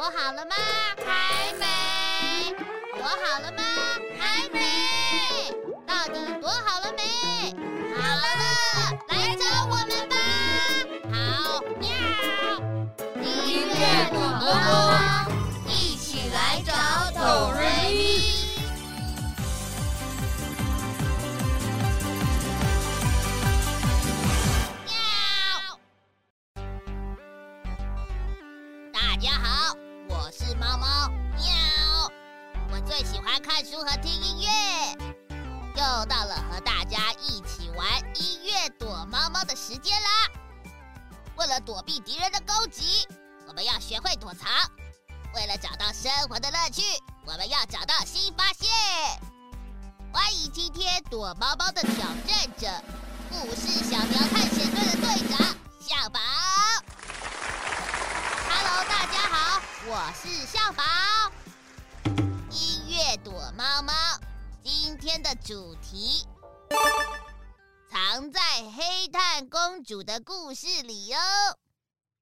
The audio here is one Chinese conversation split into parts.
躲好了吗？还没。躲好了吗？还没。到底躲好了没？好了了，来找我们吧。好，喵。音乐躲猫猫，一起来找哆瑞咪。喵。大家好，我是猫猫喵。我最喜欢看书和听音乐，又到了和大家一起玩音乐躲猫猫的时间啦。为了躲避敌人的攻击，我们要学会躲藏；为了找到生活的乐趣，我们要找到新发现。欢迎今天躲猫猫的挑战者——故事小苗探险队的队长是象宝。音乐躲猫猫，今天的主题藏在黑炭公主的故事里哦。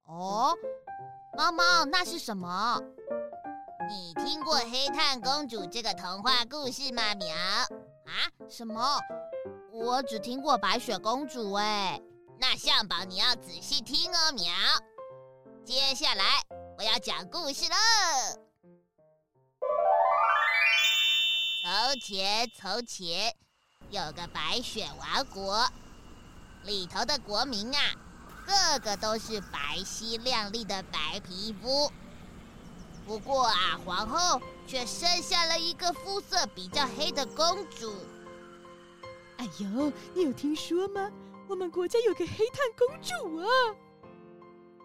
哦，猫猫，那是什么？你听过黑炭公主这个童话故事吗？苗啊？什么？我只听过白雪公主哎。那象宝，你要仔细听哦，苗。接下来我要讲故事了。从前，从前有个白雪王国，里头的国民啊，个个都是白皙亮丽的白皮肤。不过啊，皇后却生下了一个肤色比较黑的公主。哎呦，你有听说吗？我们国家有个黑炭公主啊！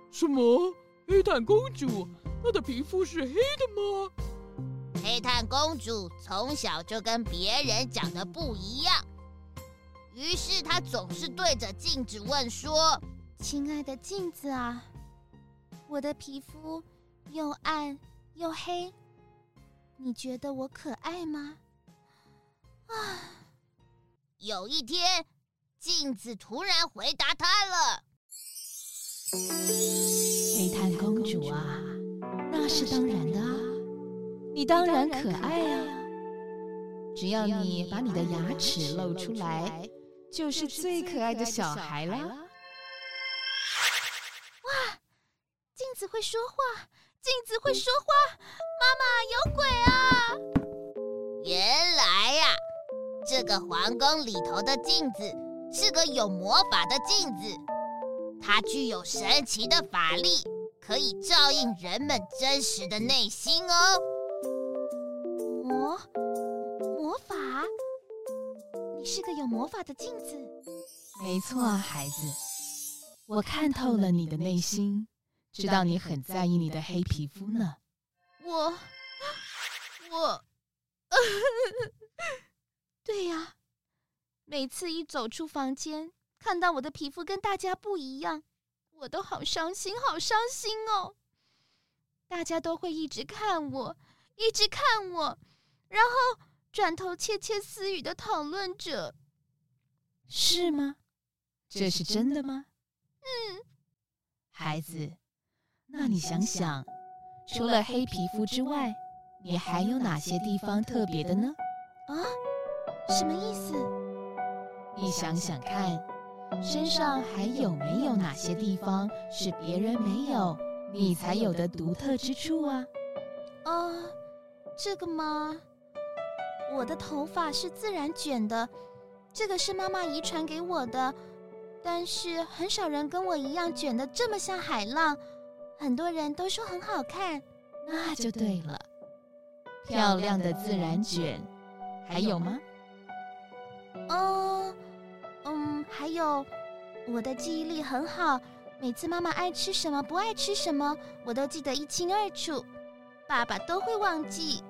什么？黑炭公主？她的皮肤是黑的吗？黑炭公主从小就跟别人长得不一样，于是她总是对着镜子问说：“亲爱的镜子啊，我的皮肤又暗又黑，你觉得我可爱吗？”啊！有一天，镜子突然回答她了：“黑炭公主啊，那是当然的啊。”你当然可爱啊！只要你把你的牙齿露出来，就是最可爱的小孩了。哇！镜子会说话，镜子会说话，妈妈有鬼啊！原来呀，这个皇宫里头的镜子是个有魔法的镜子，它具有神奇的法力，可以照应人们真实的内心哦。魔魔法？你是个有魔法的镜子。没错啊，孩子，我看透了你的内心，知道你很在意你的黑皮肤呢。我，我，对呀，每次一走出房间，看到我的皮肤跟大家不一样，我都好伤心，好伤心哦。大家都会一直看我，一直看我。然后转头窃窃私语的讨论着，是吗？这是真的吗？嗯，孩子，那你想想，除了黑皮肤之外，你还有哪些地方特别的呢？啊？什么意思？你想想看，身上还有没有哪些地方是别人没有，你才有的独特之处啊？啊，这个吗？我的头发是自然卷的，这个是妈妈遗传给我的，但是很少人跟我一样卷的这么像海浪，很多人都说很好看，那就对了。漂亮的自然卷，还有吗？嗯嗯，还有，我的记忆力很好，每次妈妈爱吃什么不爱吃什么，我都记得一清二楚。爸爸都会忘记。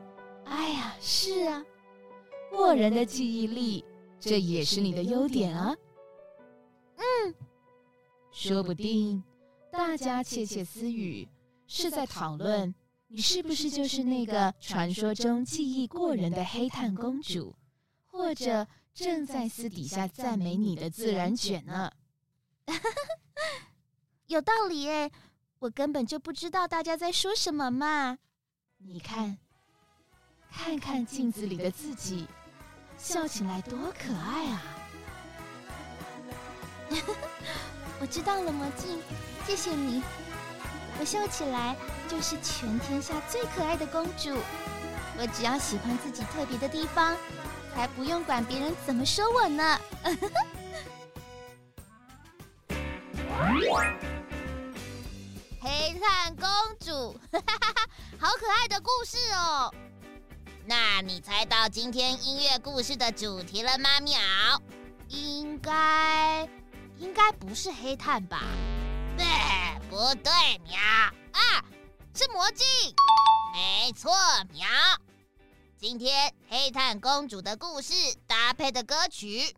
哎呀，是啊，过人的记忆力，这也是你的优点啊。嗯，说不定大家窃窃私语，是在讨论你是不是就是那个传说中记忆过人的黑炭公主，或者正在私底下赞美你的自然卷呢？有道理诶，我根本就不知道大家在说什么嘛。你看，看看镜子里的自己，笑起来多可爱啊！我知道了，魔镜，谢谢你。我笑起来就是全天下最可爱的公主。我只要喜欢自己特别的地方，才不用管别人怎么说我呢。黑炭公主，好可爱的故事哦！那你猜到今天音乐故事的主题了吗？喵，应该应该不是黑炭吧？对，不对，喵啊，是魔镜，没错，喵。今天黑炭公主的故事搭配的歌曲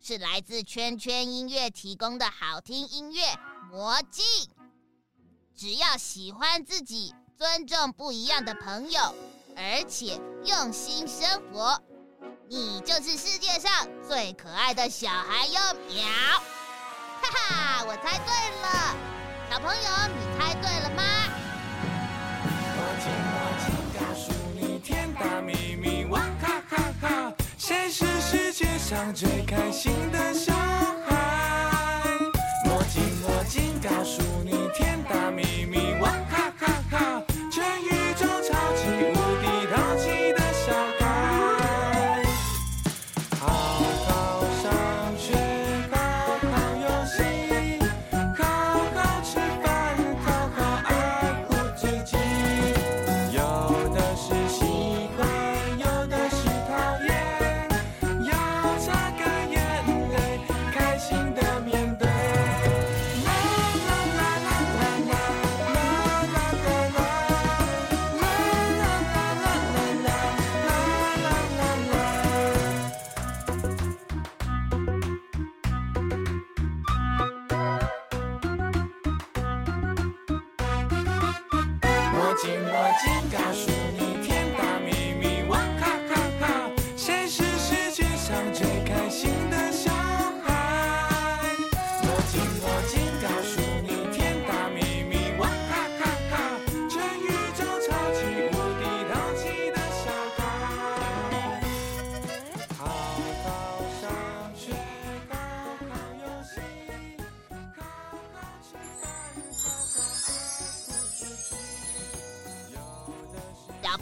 是来自圈圈音乐提供的好听音乐《魔镜》。只要喜欢自己，尊重不一样的朋友，而且用心生活，你就是世界上最可爱的小孩哟！喵，哈哈，我猜对了，小朋友，你猜对了吗？睫毛精告诉你天大秘密，哇哈哈哈，谁是世界上最开心的小孩？小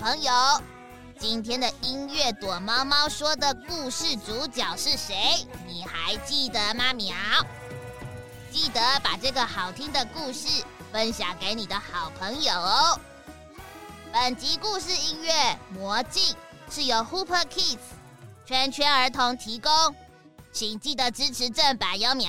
朋友，今天的音乐躲猫猫说的故事主角是谁？你还记得吗？喵，记得把这个好听的故事分享给你的好朋友哦。本集故事音乐《魔镜》是由 Hooper Kids 圈圈儿童提供，请记得支持正版哟！喵，